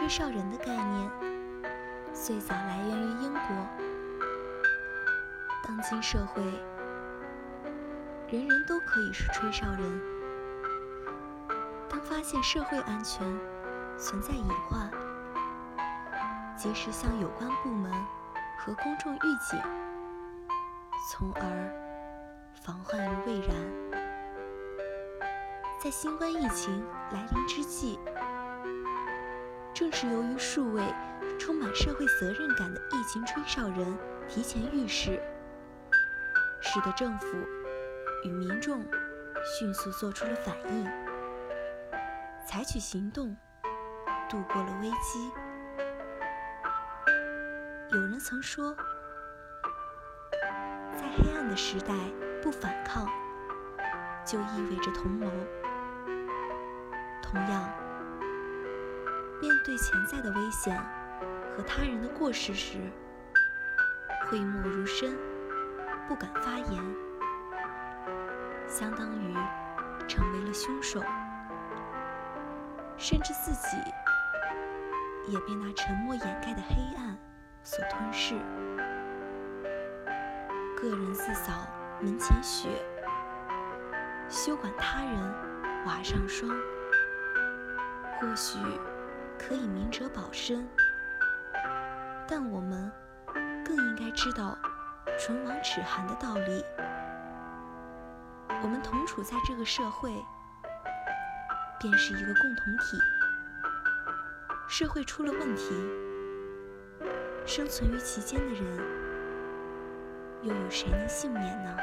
吹哨人的概念最早来源于英国。当今社会，人人都可以是吹哨人。当发现社会安全存在隐患，及时向有关部门和公众预警，从而防患于未然。在新冠疫情来临之际，正是由于数位充满社会责任感的疫情吹哨人提前预示，使得政府与民众迅速做出了反应，采取行动，度过了危机。有人曾说，在黑暗的时代不反抗，就意味着同谋。同样，面对潜在的危险和他人的过失时，讳莫如深，不敢发言，相当于成为了凶手，甚至自己也被那沉默掩盖的黑暗所吞噬。个人自扫门前雪，休管他人瓦上霜。或许可以明哲保身，但我们更应该知道“唇亡齿寒”的道理。我们同处在这个社会，便是一个共同体。社会出了问题，生存于其间的人，又有谁能幸免呢？